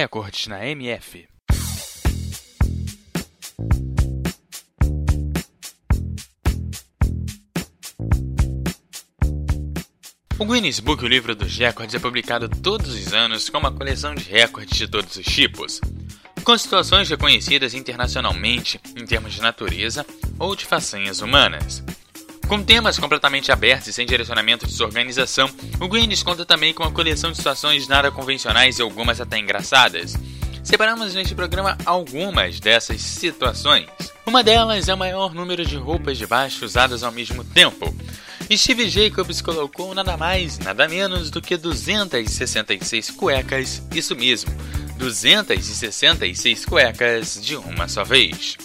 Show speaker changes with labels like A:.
A: Recordes na MF. O Guinness Book, o livro dos recordes, é publicado todos os anos com uma coleção de recordes de todos os tipos, com situações reconhecidas internacionalmente em termos de natureza ou de façanhas humanas. Com temas completamente abertos e sem direcionamento de sua organização, o Guinness conta também com uma coleção de situações nada convencionais e algumas até engraçadas. Separamos neste programa algumas dessas situações. Uma delas é o maior número de roupas de baixo usadas ao mesmo tempo, Steve Jacobs colocou nada mais, nada menos do que 266 cuecas, isso mesmo, 266 cuecas de uma só vez.